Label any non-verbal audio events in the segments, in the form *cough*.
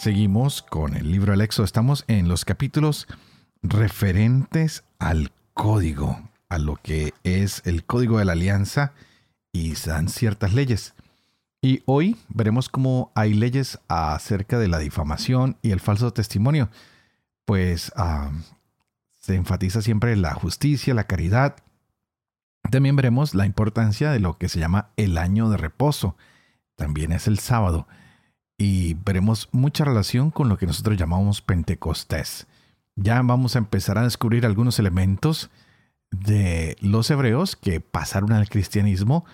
Seguimos con el libro del Éxodo. Estamos en los capítulos referentes al código, a lo que es el código de la alianza y dan ciertas leyes. Y hoy veremos cómo hay leyes acerca de la difamación y el falso testimonio. Pues ah, se enfatiza siempre la justicia, la caridad. También veremos la importancia de lo que se llama el año de reposo. También es el sábado y veremos mucha relación con lo que nosotros llamamos Pentecostés. Ya vamos a empezar a descubrir algunos elementos de los hebreos que pasaron al cristianismo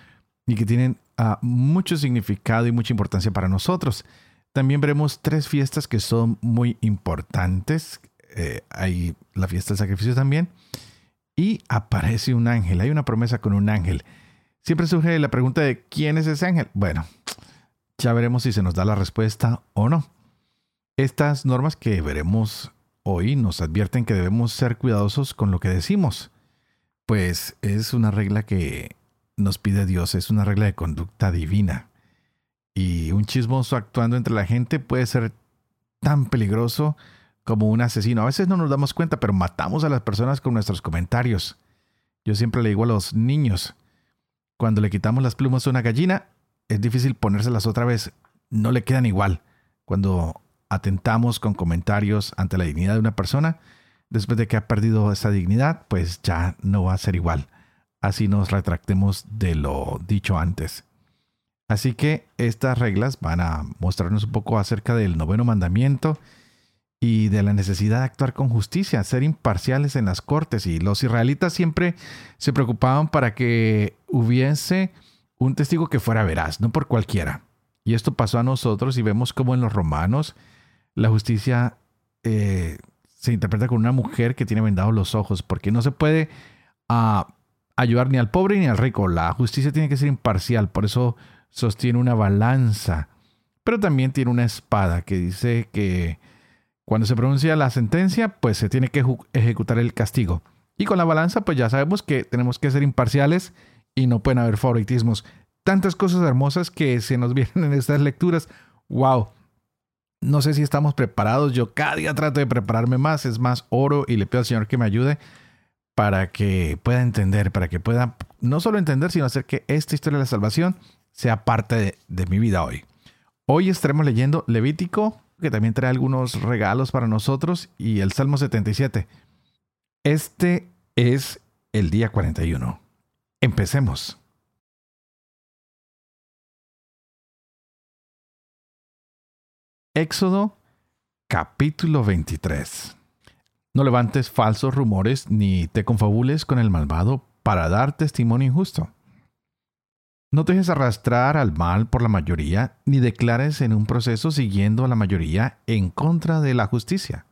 y que tienen ah, mucho significado y mucha importancia para nosotros. También veremos tres fiestas que son muy importantes. Eh, hay la fiesta del sacrificio también. Y aparece un ángel. Hay una promesa con un ángel. Siempre surge la pregunta de quién es ese ángel. Bueno, ya veremos si se nos da la respuesta o no. Estas normas que veremos hoy nos advierten que debemos ser cuidadosos con lo que decimos, pues es una regla que nos pide Dios, es una regla de conducta divina. Y un chismoso actuando entre la gente puede ser tan peligroso como un asesino. A veces no nos damos cuenta, pero matamos a las personas con nuestros comentarios. Yo siempre le digo a los niños, cuando le quitamos las plumas a una gallina, es difícil ponérselas otra vez. No le quedan igual. Cuando atentamos con comentarios ante la dignidad de una persona, después de que ha perdido esa dignidad, pues ya no va a ser igual. Así nos retractemos de lo dicho antes. Así que estas reglas van a mostrarnos un poco acerca del noveno mandamiento y de la necesidad de actuar con justicia, ser imparciales en las cortes. Y los israelitas siempre se preocupaban para que hubiese un testigo que fuera veraz, no por cualquiera. Y esto pasó a nosotros y vemos como en los romanos la justicia eh, se interpreta con una mujer que tiene vendados los ojos, porque no se puede ah, ayudar ni al pobre ni al rico. La justicia tiene que ser imparcial, por eso sostiene una balanza, pero también tiene una espada que dice que cuando se pronuncia la sentencia, pues se tiene que ejecutar el castigo. Y con la balanza, pues ya sabemos que tenemos que ser imparciales y no pueden haber favoritismos. Tantas cosas hermosas que se nos *laughs* vienen en estas lecturas. ¡Wow! No sé si estamos preparados. Yo cada día trato de prepararme más. Es más, oro y le pido al Señor que me ayude para que pueda entender, para que pueda no solo entender, sino hacer que esta historia de la salvación sea parte de, mi vida hoy. Hoy estaremos leyendo Levítico, que también trae algunos regalos para nosotros, y el Salmo 77. Este es el día 41. Empecemos. Éxodo capítulo 23. No levantes falsos rumores ni te confabules con el malvado para dar testimonio injusto. No te dejes arrastrar al mal por la mayoría, ni declares en un proceso siguiendo a la mayoría en contra de la justicia.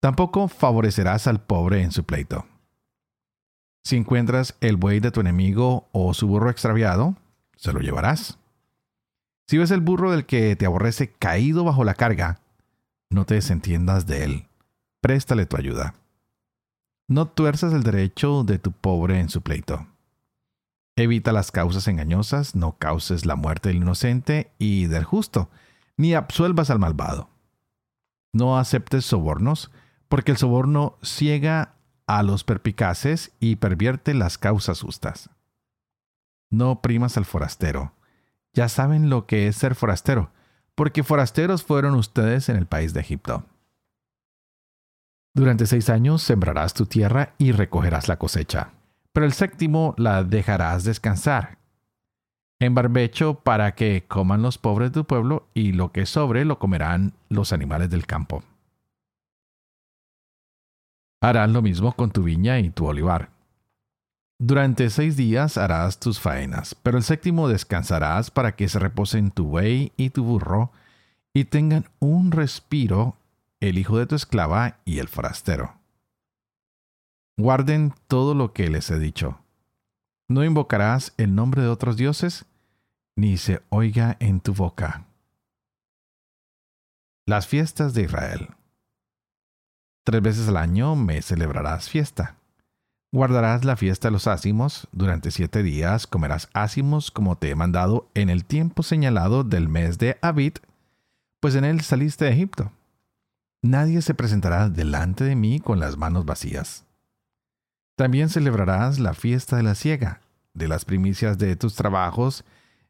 Tampoco favorecerás al pobre en su pleito. Si encuentras el buey de tu enemigo o su burro extraviado, se lo llevarás. Si ves el burro del que te aborrece caído bajo la carga, no te desentiendas de él. Préstale tu ayuda. No tuerzas el derecho de tu pobre en su pleito. Evita las causas engañosas, no causes la muerte del inocente y del justo, ni absuelvas al malvado. No aceptes sobornos, porque el soborno ciega a los perpicaces y pervierte las causas justas. No primas al forastero. Ya saben lo que es ser forastero, porque forasteros fueron ustedes en el país de Egipto. Durante seis años sembrarás tu tierra y recogerás la cosecha, pero el séptimo la dejarás descansar. En barbecho para que coman los pobres de tu pueblo y lo que sobre lo comerán los animales del campo. Harás lo mismo con tu viña y tu olivar. Durante seis días harás tus faenas, pero el séptimo descansarás para que se reposen tu buey y tu burro, y tengan un respiro el hijo de tu esclava y el forastero. Guarden todo lo que les he dicho. No invocarás el nombre de otros dioses, ni se oiga en tu boca. Las fiestas de Israel. Tres veces al año me celebrarás fiesta. Guardarás la fiesta de los ácimos, durante siete días comerás ácimos como te he mandado en el tiempo señalado del mes de Abid, pues en él saliste de Egipto. Nadie se presentará delante de mí con las manos vacías. También celebrarás la fiesta de la siega, de las primicias de tus trabajos,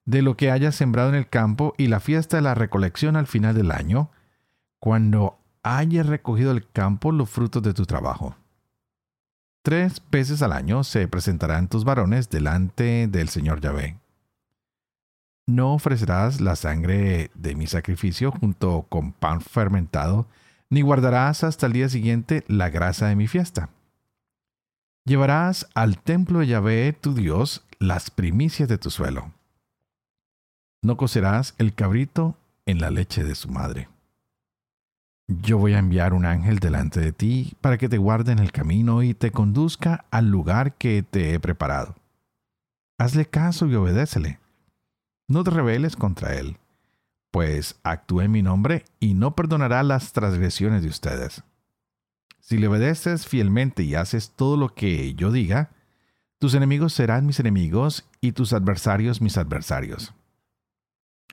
de lo que hayas sembrado en el campo y la fiesta de la recolección al final del año, cuando hayas recogido el campo los frutos de tu trabajo. Tres veces al año se presentarán tus varones delante del Señor Yahvé. No ofrecerás la sangre de mi sacrificio junto con pan fermentado, ni guardarás hasta el día siguiente la grasa de mi fiesta. Llevarás al templo de Yahvé tu Dios las primicias de tu suelo. No cocerás el cabrito en la leche de su madre. Yo voy a enviar un ángel delante de ti para que te guarde en el camino y te conduzca al lugar que te he preparado. Hazle caso y obedécele. No te rebeles contra él, pues actúe en mi nombre y no perdonará las transgresiones de ustedes. Si le obedeces fielmente y haces todo lo que yo diga, tus enemigos serán mis enemigos y tus adversarios mis adversarios.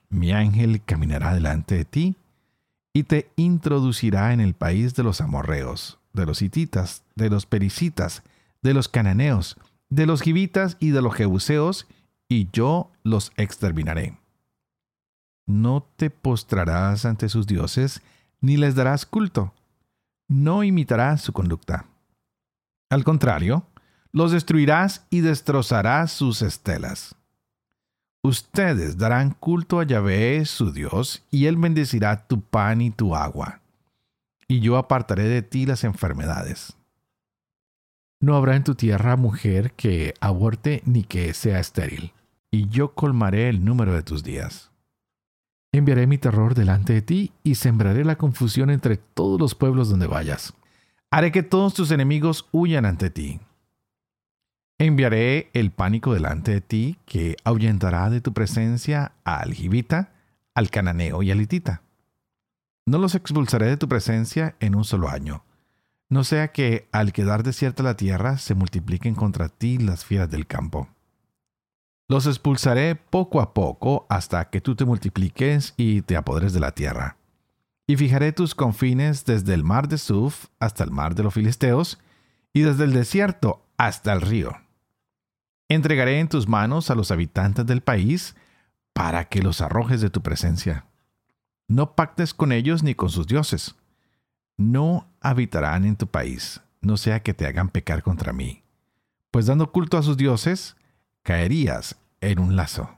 Mi ángel caminará delante de ti y te introducirá en el país de los amorreos, de los hititas, de los pericitas, de los cananeos, de los gibitas y de los jebuseos, y yo los exterminaré. No te postrarás ante sus dioses, ni les darás culto. No imitarás su conducta. Al contrario, los destruirás y destrozarás sus estelas. Ustedes darán culto a Yahvé, su Dios, y Él bendecirá tu pan y tu agua. Y yo apartaré de ti las enfermedades. No habrá en tu tierra mujer que aborte ni que sea estéril, y yo colmaré el número de tus días. Enviaré mi terror delante de ti y sembraré la confusión entre todos los pueblos donde vayas. Haré que todos tus enemigos huyan ante ti Enviaré el pánico delante de ti, que ahuyentará de tu presencia al jibita, al cananeo y al hitita. No los expulsaré de tu presencia en un solo año, no sea que al quedar desierta la tierra se multipliquen contra ti las fieras del campo. Los expulsaré poco a poco hasta que tú te multipliques y te apoderes de la tierra. Y fijaré tus confines desde el mar de Suf hasta el mar de los filisteos, y desde el desierto hasta el río Entregaré en tus manos a los habitantes del país para que los arrojes de tu presencia. No pactes con ellos ni con sus dioses. No habitarán en tu país, no sea que te hagan pecar contra mí, pues dando culto a sus dioses, caerías en un lazo.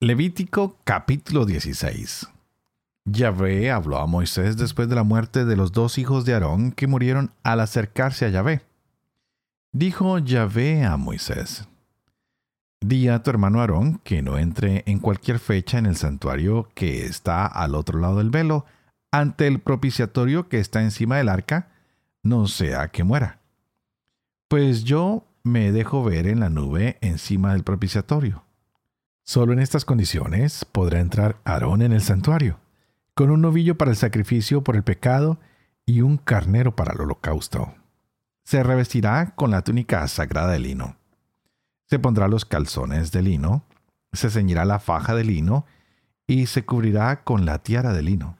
Levítico capítulo 16 Yahvé habló a Moisés después de la muerte de los dos hijos de Aarón que murieron al acercarse a Yahvé. Dijo Yahvé a Moisés, Di a tu hermano Aarón que no entre en cualquier fecha en el santuario que está al otro lado del velo, ante el propiciatorio que está encima del arca, no sea que muera. Pues yo me dejo ver en la nube encima del propiciatorio. Solo en estas condiciones podrá entrar Aarón en el santuario con un novillo para el sacrificio por el pecado y un carnero para el holocausto. Se revestirá con la túnica sagrada de lino. Se pondrá los calzones de lino, se ceñirá la faja de lino y se cubrirá con la tiara de lino.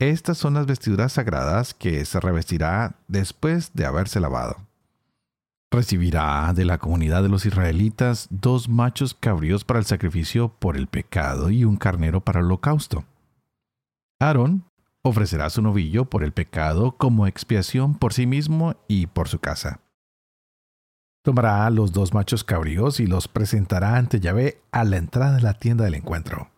Estas son las vestiduras sagradas que se revestirá después de haberse lavado. Recibirá de la comunidad de los israelitas dos machos cabríos para el sacrificio por el pecado y un carnero para el holocausto. Aarón ofrecerá su novillo por el pecado como expiación por sí mismo y por su casa. Tomará los dos machos cabríos y los presentará ante Yahvé a la entrada de la tienda del encuentro.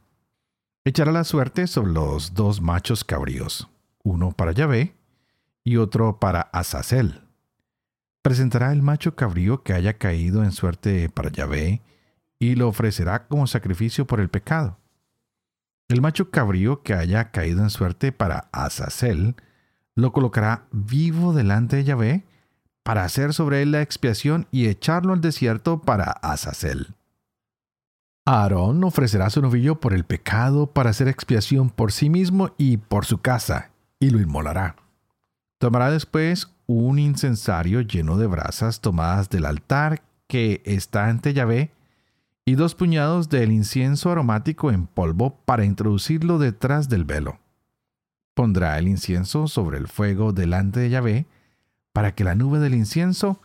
Echará la suerte sobre los dos machos cabríos, uno para Yahvé y otro para Azazel. Presentará el macho cabrío que haya caído en suerte para Yahvé y lo ofrecerá como sacrificio por el pecado. El macho cabrío que haya caído en suerte para Azazel, lo colocará vivo delante de Yahvé para hacer sobre él la expiación y echarlo al desierto para Azazel. Aarón ofrecerá su novillo por el pecado para hacer expiación por sí mismo y por su casa, y lo inmolará. Tomará después un incensario lleno de brasas tomadas del altar que está ante Yahvé, y dos puñados del incienso aromático en polvo para introducirlo detrás del velo. Pondrá el incienso sobre el fuego delante de Yahvé, para que la nube del incienso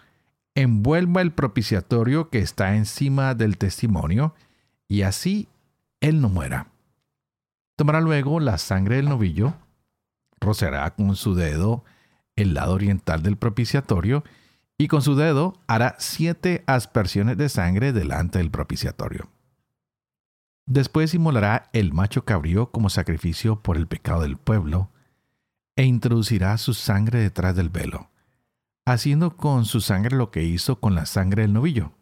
envuelva el propiciatorio que está encima del testimonio, y así él no muera. Tomará luego la sangre del novillo, rociará con su dedo el lado oriental del propiciatorio, y con su dedo hará siete aspersiones de sangre delante del propiciatorio. Después inmolará el macho cabrío como sacrificio por el pecado del pueblo, e introducirá su sangre detrás del velo, haciendo con su sangre lo que hizo con la sangre del novillo.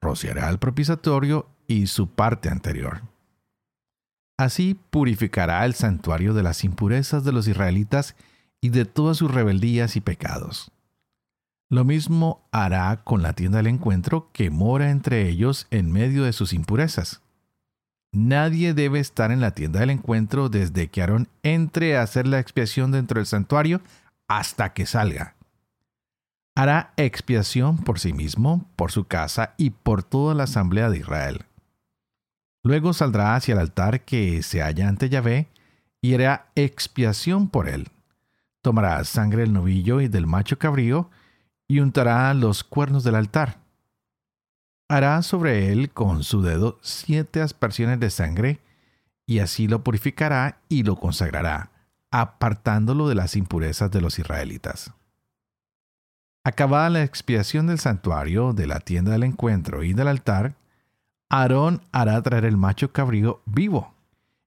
Rociará el propiciatorio y su parte anterior. Así purificará el santuario de las impurezas de los israelitas y de todas sus rebeldías y pecados. Lo mismo hará con la tienda del encuentro que mora entre ellos en medio de sus impurezas. Nadie debe estar en la tienda del encuentro desde que Aarón entre a hacer la expiación dentro del santuario hasta que salga. Hará expiación por sí mismo, por su casa y por toda la asamblea de Israel. Luego saldrá hacia el altar que se halla ante Yahvé y hará expiación por él. Tomará sangre del novillo y del macho cabrío y untará los cuernos del altar. Hará sobre él con su dedo siete aspersiones de sangre, y así lo purificará y lo consagrará, apartándolo de las impurezas de los israelitas. Acabada la expiación del santuario, de la tienda del encuentro y del altar, Aarón hará traer el macho cabrío vivo.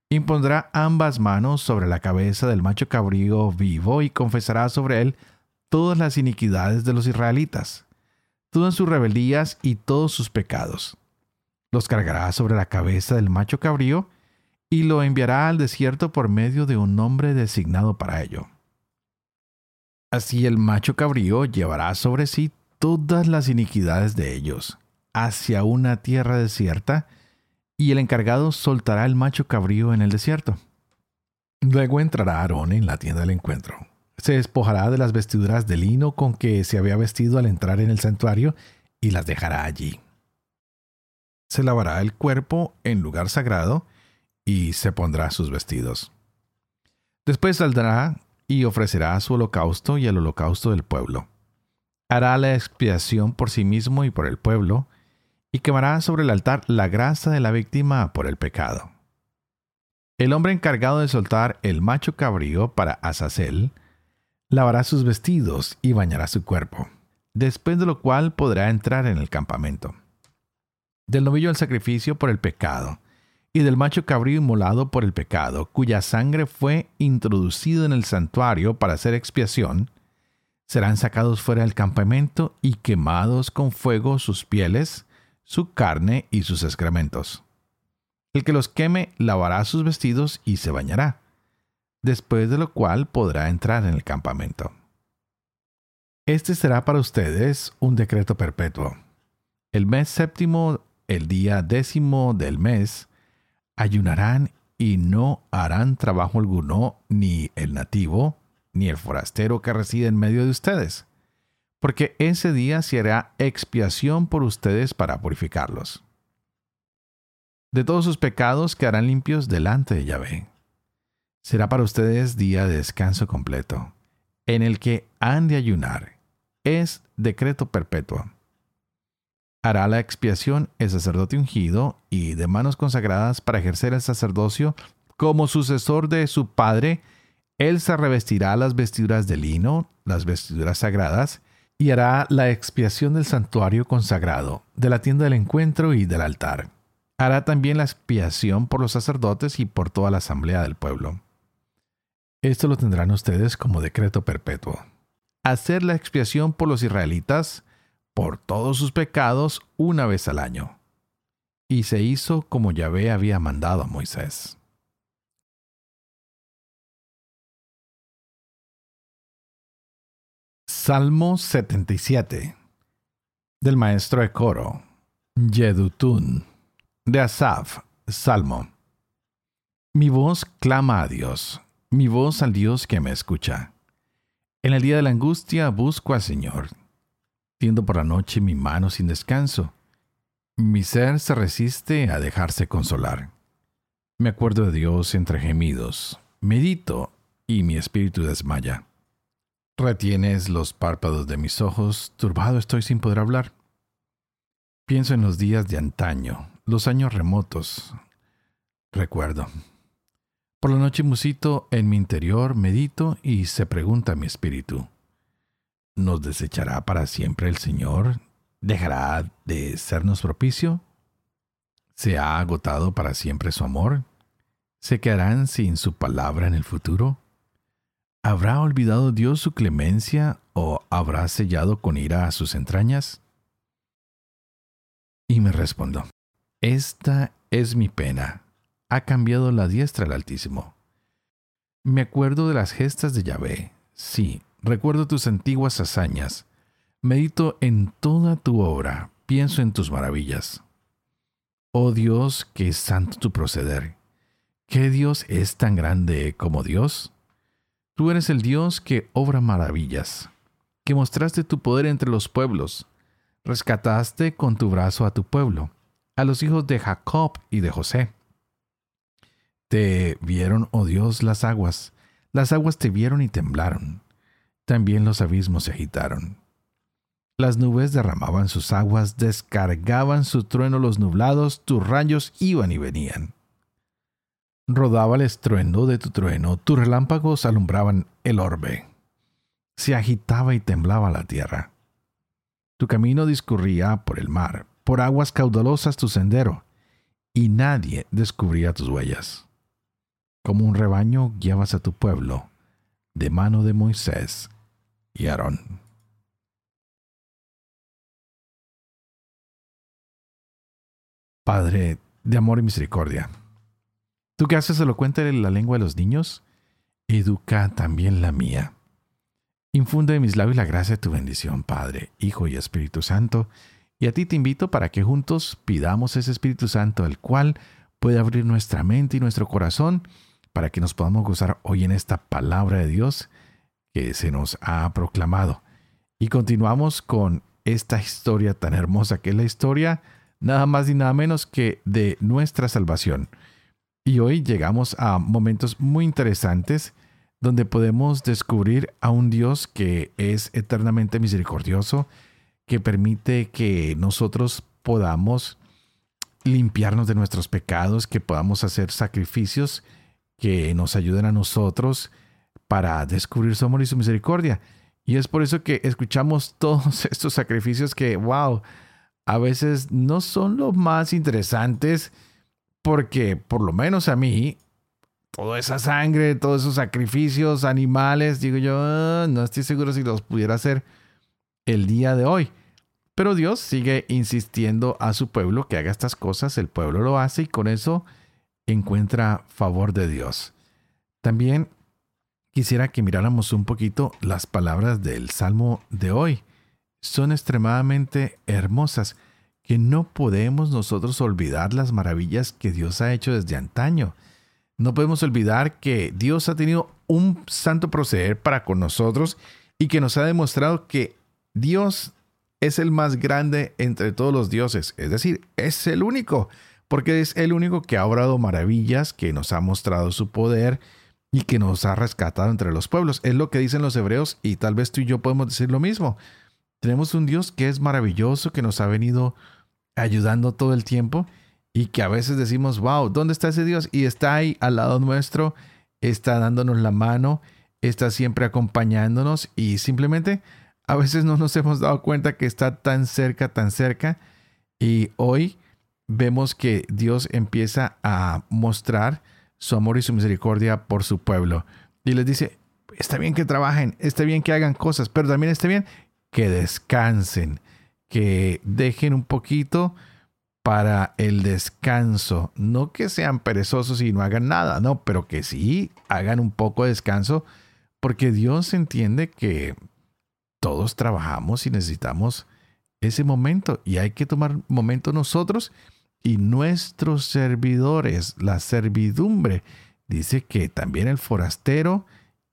Impondrá ambas manos sobre la cabeza del macho cabrío vivo y confesará sobre él todas las iniquidades de los israelitas, todas sus rebeldías y todos sus pecados. Los cargará sobre la cabeza del macho cabrío y lo enviará al desierto por medio de un nombre designado para ello. Así el macho cabrío llevará sobre sí todas las iniquidades de ellos, hacia una tierra desierta, y el encargado soltará el macho cabrío en el desierto. Luego entrará Aarón en la tienda del encuentro se despojará de las vestiduras de lino con que se había vestido al entrar en el santuario y las dejará allí. Se lavará el cuerpo en lugar sagrado y se pondrá sus vestidos. Después saldrá y ofrecerá su holocausto y el holocausto del pueblo. Hará la expiación por sí mismo y por el pueblo, y quemará sobre el altar la grasa de la víctima por el pecado. El hombre encargado de soltar el macho cabrío para Azazel lavará sus vestidos y bañará su cuerpo, después de lo cual podrá entrar en el campamento. Del novillo el sacrificio por el pecado, y del macho cabrío inmolado por el pecado, cuya sangre fue introducida en el santuario para hacer expiación, serán sacados fuera del campamento y quemados con fuego sus pieles, su carne y sus excrementos. El que los queme lavará sus vestidos y se bañará después de lo cual podrá entrar en el campamento. Este será para ustedes un decreto perpetuo. El mes séptimo, el día décimo del mes, ayunarán y no harán trabajo alguno ni el nativo, ni el forastero que reside en medio de ustedes, porque ese día se hará expiación por ustedes para purificarlos. De todos sus pecados quedarán limpios delante de Yahvé será para ustedes día de descanso completo, en el que han de ayunar. Es decreto perpetuo. Hará la expiación el sacerdote ungido y de manos consagradas para ejercer el sacerdocio como sucesor de su padre. Él se revestirá las vestiduras de lino, las vestiduras sagradas, y hará la expiación del santuario consagrado, de la tienda del encuentro y del altar. Hará también la expiación por los sacerdotes y por toda la asamblea del pueblo. Esto lo tendrán ustedes como decreto perpetuo. Hacer la expiación por los israelitas por todos sus pecados una vez al año. y se hizo como Yahvé había mandado a Moisés. Salmo 77 del maestro de coro, Yedutun, de Asaf, Salmo. Mi voz clama a Dios, mi voz al Dios que me escucha. En el día de la angustia busco al Señor. Tiendo por la noche mi mano sin descanso. Mi ser se resiste a dejarse consolar. Me acuerdo de Dios entre gemidos, medito y mi espíritu desmaya. Retienes los párpados de mis ojos, turbado estoy sin poder hablar. Pienso en los días de antaño, los años remotos. Recuerdo. Por la noche musito en mi interior, medito y se pregunta mi espíritu. ¿Nos desechará para siempre el Señor? ¿Dejará de sernos propicio? ¿Se ha agotado para siempre su amor? ¿Se quedarán sin su palabra en el futuro? ¿Habrá olvidado Dios su clemencia o habrá sellado con ira a sus entrañas? Y me respondo, esta es mi pena. Ha cambiado la diestra al Altísimo. Me acuerdo de las gestas de Yahvé. Sí, recuerdo tus antiguas hazañas. Medito en toda tu obra, pienso en tus maravillas. Oh Dios, que es santo tu proceder. ¿Qué Dios es tan grande como Dios? Tú eres el Dios que obra maravillas, que mostraste tu poder entre los pueblos, rescataste con tu brazo a tu pueblo, a los hijos de Jacob y de José. Te vieron, oh Dios, las aguas, las aguas te vieron y temblaron, también los abismos se agitaron. Las nubes derramaban sus aguas, descargaban su trueno los nublados, tus rayos iban y venían. Rodaba el estruendo de tu trueno, tus relámpagos alumbraban el orbe. Se agitaba y temblaba la tierra. Tu camino discurría por el mar, por aguas caudalosas tu sendero, y nadie descubría tus huellas. Como un rebaño guiabas a tu pueblo, de mano de Moisés y Aarón. Padre de amor y misericordia, Tú que haces elocuente la lengua de los niños, educa también la mía. Infunde en mis labios la gracia de tu bendición, Padre, Hijo y Espíritu Santo, y a ti te invito para que juntos pidamos ese Espíritu Santo, el cual puede abrir nuestra mente y nuestro corazón para que nos podamos gozar hoy en esta palabra de Dios que se nos ha proclamado. Y continuamos con esta historia tan hermosa que es la historia nada más y nada menos que de nuestra salvación. Y hoy llegamos a momentos muy interesantes donde podemos descubrir a un Dios que es eternamente misericordioso, que permite que nosotros podamos limpiarnos de nuestros pecados, que podamos hacer sacrificios que nos ayuden a nosotros para descubrir su amor y su misericordia. Y es por eso que escuchamos *laughs* todos estos sacrificios que, wow, a veces no son los más interesantes, porque por lo menos a mí, toda esa sangre, todos esos sacrificios animales, digo yo, ah, no estoy seguro si los pudiera hacer el día de hoy. Pero Dios sigue insistiendo a su pueblo que haga estas cosas, el pueblo lo hace y con eso encuentra favor de Dios. También quisiera que miráramos un poquito las palabras del Salmo de hoy. Son extremadamente hermosas que no podemos nosotros olvidar las maravillas que Dios ha hecho desde antaño. No podemos olvidar que Dios ha tenido un santo proceder para con nosotros y que nos ha demostrado que Dios es el más grande entre todos los dioses, es decir, es el único, porque es el único que ha obrado maravillas, que nos ha mostrado su poder y que nos ha rescatado entre los pueblos. Es lo que dicen los hebreos y tal vez tú y yo podemos decir lo mismo. Tenemos un Dios que es maravilloso, que nos ha venido ayudando todo el tiempo y que a veces decimos, wow, ¿dónde está ese Dios? Y está ahí al lado nuestro, está dándonos la mano, está siempre acompañándonos y simplemente a veces no nos hemos dado cuenta que está tan cerca, tan cerca. Y hoy vemos que Dios empieza a mostrar su amor y su misericordia por su pueblo. Y les dice, está bien que trabajen, está bien que hagan cosas, pero también está bien que descansen que dejen un poquito para el descanso. No que sean perezosos y no hagan nada, no, pero que sí hagan un poco de descanso, porque Dios entiende que todos trabajamos y necesitamos ese momento y hay que tomar momento nosotros y nuestros servidores, la servidumbre. Dice que también el forastero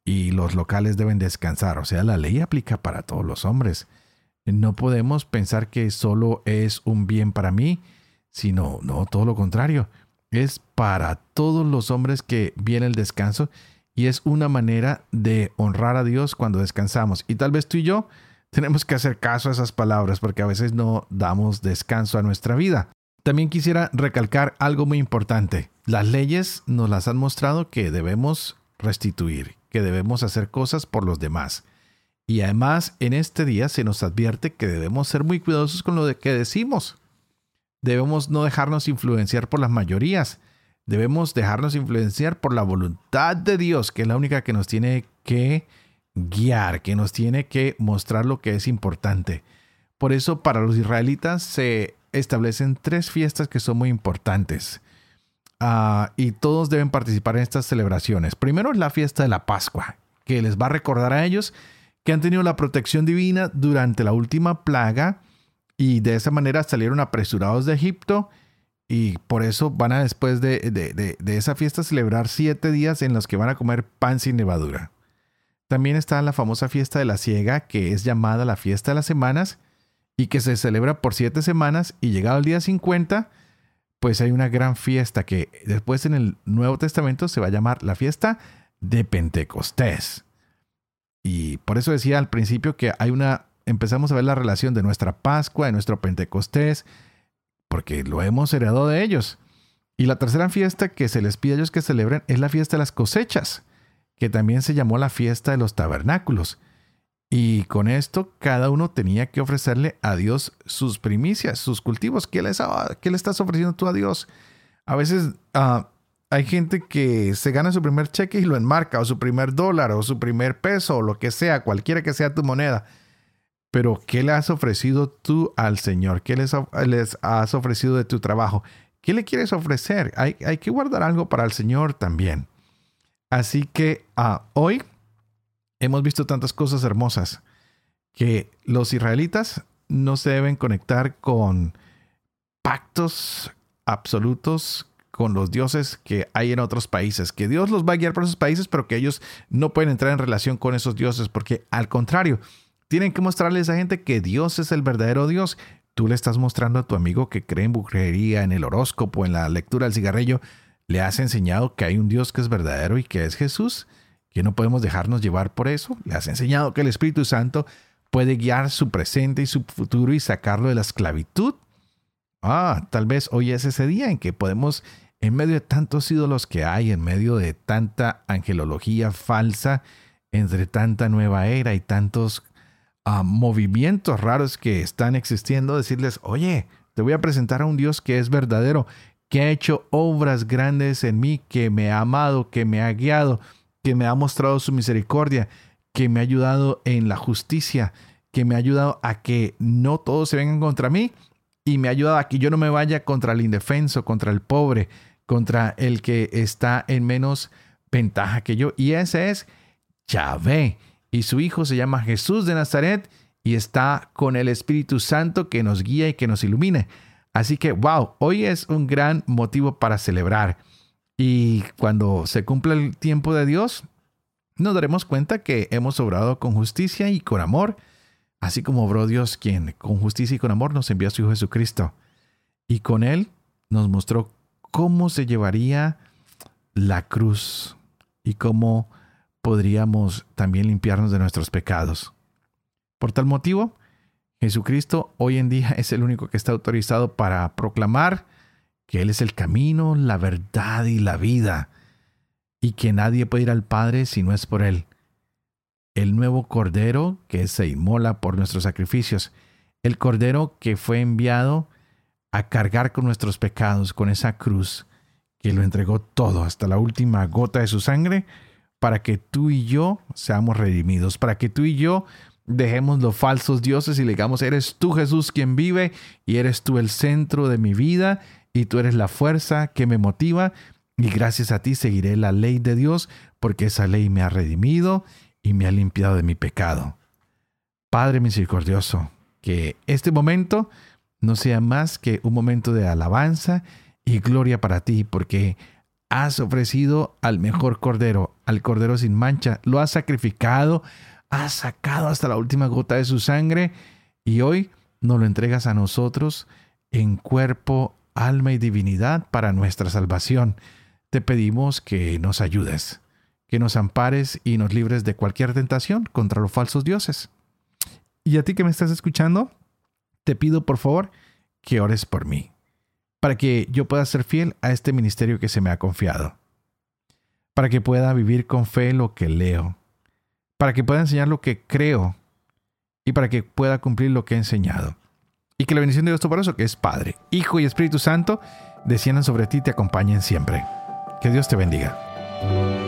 y los locales deben descansar, o sea, la ley aplica para todos los hombres. No podemos pensar que solo es un bien para mí, sino, no, todo lo contrario. Es para todos los hombres que viene el descanso y es una manera de honrar a Dios cuando descansamos. Y tal vez tú y yo tenemos que hacer caso a esas palabras porque a veces no damos descanso a nuestra vida. También quisiera recalcar algo muy importante. Las leyes nos las han mostrado que debemos restituir, que debemos hacer cosas por los demás. Y además en este día se nos advierte que debemos ser muy cuidadosos con lo que decimos. Debemos no dejarnos influenciar por las mayorías. Debemos dejarnos influenciar por la voluntad de Dios, que es la única que nos tiene que guiar, que nos tiene que mostrar lo que es importante. Por eso para los israelitas se establecen tres fiestas que son muy importantes. Ah, y todos deben participar en estas celebraciones. Primero es la fiesta de la Pascua, que les va a recordar a ellos que han tenido la protección divina durante la última plaga y de esa manera salieron apresurados de Egipto y por eso van a después de, de, esa fiesta celebrar siete días en los que van a comer pan sin levadura. También está la famosa fiesta de la ciega que es llamada la fiesta de las semanas y que se celebra por siete semanas y llegado el día 50 pues hay una gran fiesta que después en el Nuevo Testamento se va a llamar la fiesta de Pentecostés. Y por eso decía al principio que hay una, empezamos a ver la relación de nuestra Pascua, de nuestro Pentecostés, porque lo hemos heredado de ellos. Y la tercera fiesta que se les pide a ellos que celebren es la fiesta de las cosechas, que también se llamó la fiesta de los tabernáculos. Y con esto cada uno tenía que ofrecerle a Dios sus primicias, sus cultivos. ¿Qué, qué le estás ofreciendo tú a Dios? A veces ah, hay gente que se gana su primer cheque y lo enmarca, o su primer dólar, o su primer peso, o lo que sea, cualquiera que sea tu moneda. Pero ¿qué le has ofrecido tú al Señor? ¿Qué les, les has ofrecido de tu trabajo? ¿Qué le quieres ofrecer? Hay, que guardar algo para el Señor también. Así que ah, hoy hemos visto tantas cosas hermosas que los israelitas no se deben conectar con pactos absolutos con los dioses que hay en otros países, que Dios los va a guiar por esos países, pero que ellos no pueden entrar en relación con esos dioses, porque al contrario, tienen que mostrarle a esa gente que Dios es el verdadero Dios. Tú le estás mostrando a tu amigo que cree en brujería, en el horóscopo, en la lectura del cigarrillo, le has enseñado que hay un Dios que es verdadero y que es Jesús que no podemos dejarnos llevar por eso. Le has enseñado que el Espíritu Santo puede guiar su presente y su futuro y sacarlo de la esclavitud. Ah, tal vez hoy es ese día en que podemos, en medio de tantos ídolos que hay, en medio de tanta angelología falsa, entre tanta nueva era y tantos ah, movimientos raros que están existiendo, decirles, oye, te voy a presentar a un Dios que es verdadero, que ha hecho obras grandes en mí, que me ha amado, que me ha guiado, que me ha mostrado su misericordia, que me ha ayudado en la justicia, que me ha ayudado a que no todos se vengan contra mí y me ha ayudado a que yo no me vaya contra el indefenso, contra el pobre, contra el que está en menos ventaja que yo. Y ese es Yahvé. Y su hijo se llama Jesús de Nazaret y está con el Espíritu Santo que nos guía y que nos ilumine. Así que, wow, hoy es un gran motivo para celebrar. Y cuando se cumpla el tiempo de Dios, nos daremos cuenta que hemos obrado con justicia y con amor, así como obró Dios quien con justicia y con amor nos envió a su Hijo Jesucristo. Y con él nos mostró cómo se llevaría la cruz y cómo podríamos también limpiarnos de nuestros pecados. Por tal motivo, Jesucristo hoy en día es el único que está autorizado para proclamar que Él es el camino, la verdad y la vida, y que nadie puede ir al Padre si no es por Él. El nuevo Cordero que se inmola por nuestros sacrificios, el Cordero que fue enviado a cargar con nuestros pecados, con esa cruz, que lo entregó todo hasta la última gota de su sangre, para que tú y yo seamos redimidos, para que tú y yo Dejemos los falsos dioses y le digamos, eres tú Jesús quien vive y eres tú el centro de mi vida y tú eres la fuerza que me motiva y gracias a ti seguiré la ley de Dios porque esa ley me ha redimido y me ha limpiado de mi pecado. Padre misericordioso, que este momento no sea más que un momento de alabanza y gloria para ti, porque has ofrecido al mejor cordero, al cordero sin mancha, lo has sacrificado, has sacado hasta la última gota de su sangre y hoy nos lo entregas a nosotros en cuerpo, alma y divinidad para nuestra salvación. Te pedimos que nos ayudes, que nos ampares y nos libres de cualquier tentación contra los falsos dioses. Y a ti que me estás escuchando, te pido por favor que ores por mí, para que yo pueda ser fiel a este ministerio que se me ha confiado, para que pueda vivir con fe lo que leo, para que pueda enseñar lo que creo y para que pueda cumplir lo que he enseñado y que la bendición de Dios Todopoderoso, que es Padre, Hijo y Espíritu Santo, desciendan sobre ti y te acompañen siempre. Que Dios te bendiga.